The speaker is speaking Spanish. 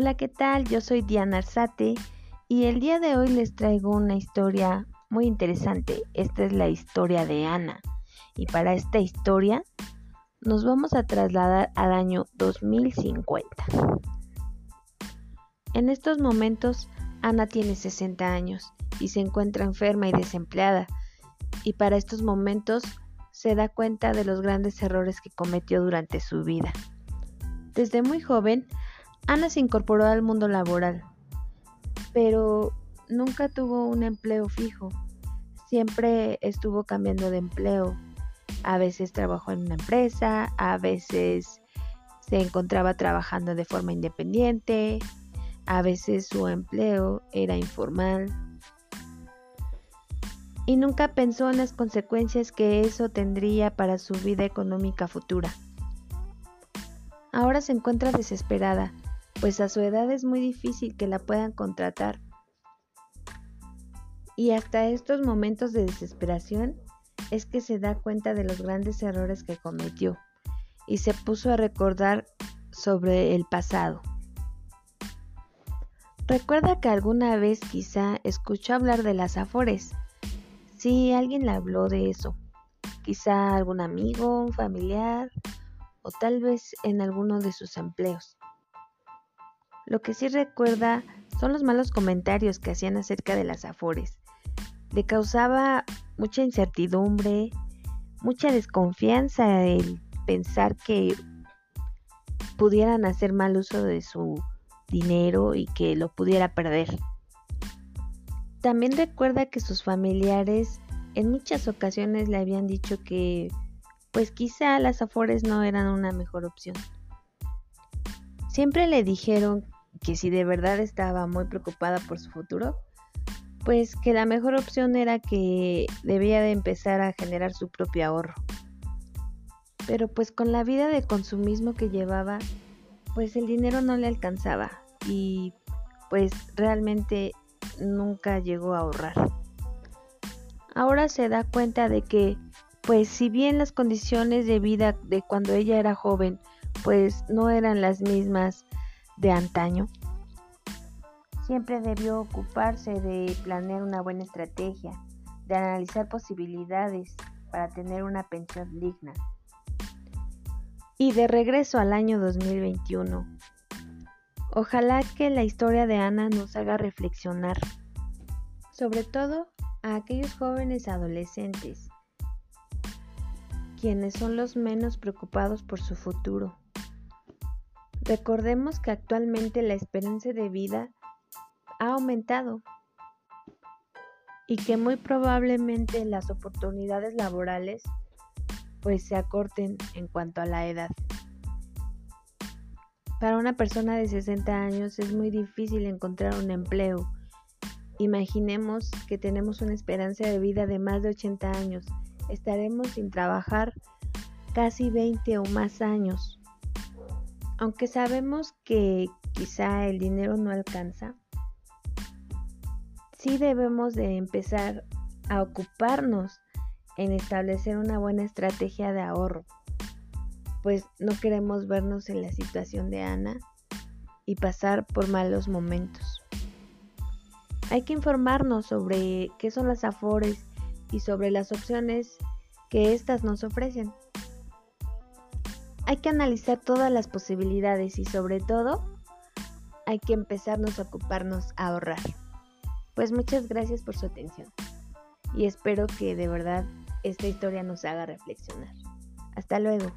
Hola, ¿qué tal? Yo soy Diana Arzate y el día de hoy les traigo una historia muy interesante. Esta es la historia de Ana. Y para esta historia nos vamos a trasladar al año 2050. En estos momentos, Ana tiene 60 años y se encuentra enferma y desempleada. Y para estos momentos se da cuenta de los grandes errores que cometió durante su vida. Desde muy joven, Ana se incorporó al mundo laboral, pero nunca tuvo un empleo fijo. Siempre estuvo cambiando de empleo. A veces trabajó en una empresa, a veces se encontraba trabajando de forma independiente, a veces su empleo era informal. Y nunca pensó en las consecuencias que eso tendría para su vida económica futura. Ahora se encuentra desesperada pues a su edad es muy difícil que la puedan contratar. Y hasta estos momentos de desesperación es que se da cuenta de los grandes errores que cometió y se puso a recordar sobre el pasado. Recuerda que alguna vez quizá escuchó hablar de las afores. Sí, alguien le habló de eso. Quizá algún amigo, un familiar o tal vez en alguno de sus empleos. Lo que sí recuerda son los malos comentarios que hacían acerca de las afores. Le causaba mucha incertidumbre, mucha desconfianza el pensar que pudieran hacer mal uso de su dinero y que lo pudiera perder. También recuerda que sus familiares en muchas ocasiones le habían dicho que pues quizá las afores no eran una mejor opción. Siempre le dijeron que si de verdad estaba muy preocupada por su futuro, pues que la mejor opción era que debía de empezar a generar su propio ahorro. Pero pues con la vida de consumismo que llevaba, pues el dinero no le alcanzaba y pues realmente nunca llegó a ahorrar. Ahora se da cuenta de que pues si bien las condiciones de vida de cuando ella era joven pues no eran las mismas de antaño. Siempre debió ocuparse de planear una buena estrategia, de analizar posibilidades para tener una pensión digna. Y de regreso al año 2021, ojalá que la historia de Ana nos haga reflexionar, sobre todo a aquellos jóvenes adolescentes, quienes son los menos preocupados por su futuro Recordemos que actualmente la esperanza de vida ha aumentado y que muy probablemente las oportunidades laborales pues se acorten en cuanto a la edad. Para una persona de 60 años es muy difícil encontrar un empleo. Imaginemos que tenemos una esperanza de vida de más de 80 años. Estaremos sin trabajar casi 20 o más años. Aunque sabemos que quizá el dinero no alcanza, sí debemos de empezar a ocuparnos en establecer una buena estrategia de ahorro, pues no queremos vernos en la situación de Ana y pasar por malos momentos. Hay que informarnos sobre qué son las afores y sobre las opciones que éstas nos ofrecen. Hay que analizar todas las posibilidades y sobre todo hay que empezarnos a ocuparnos a ahorrar. Pues muchas gracias por su atención y espero que de verdad esta historia nos haga reflexionar. Hasta luego.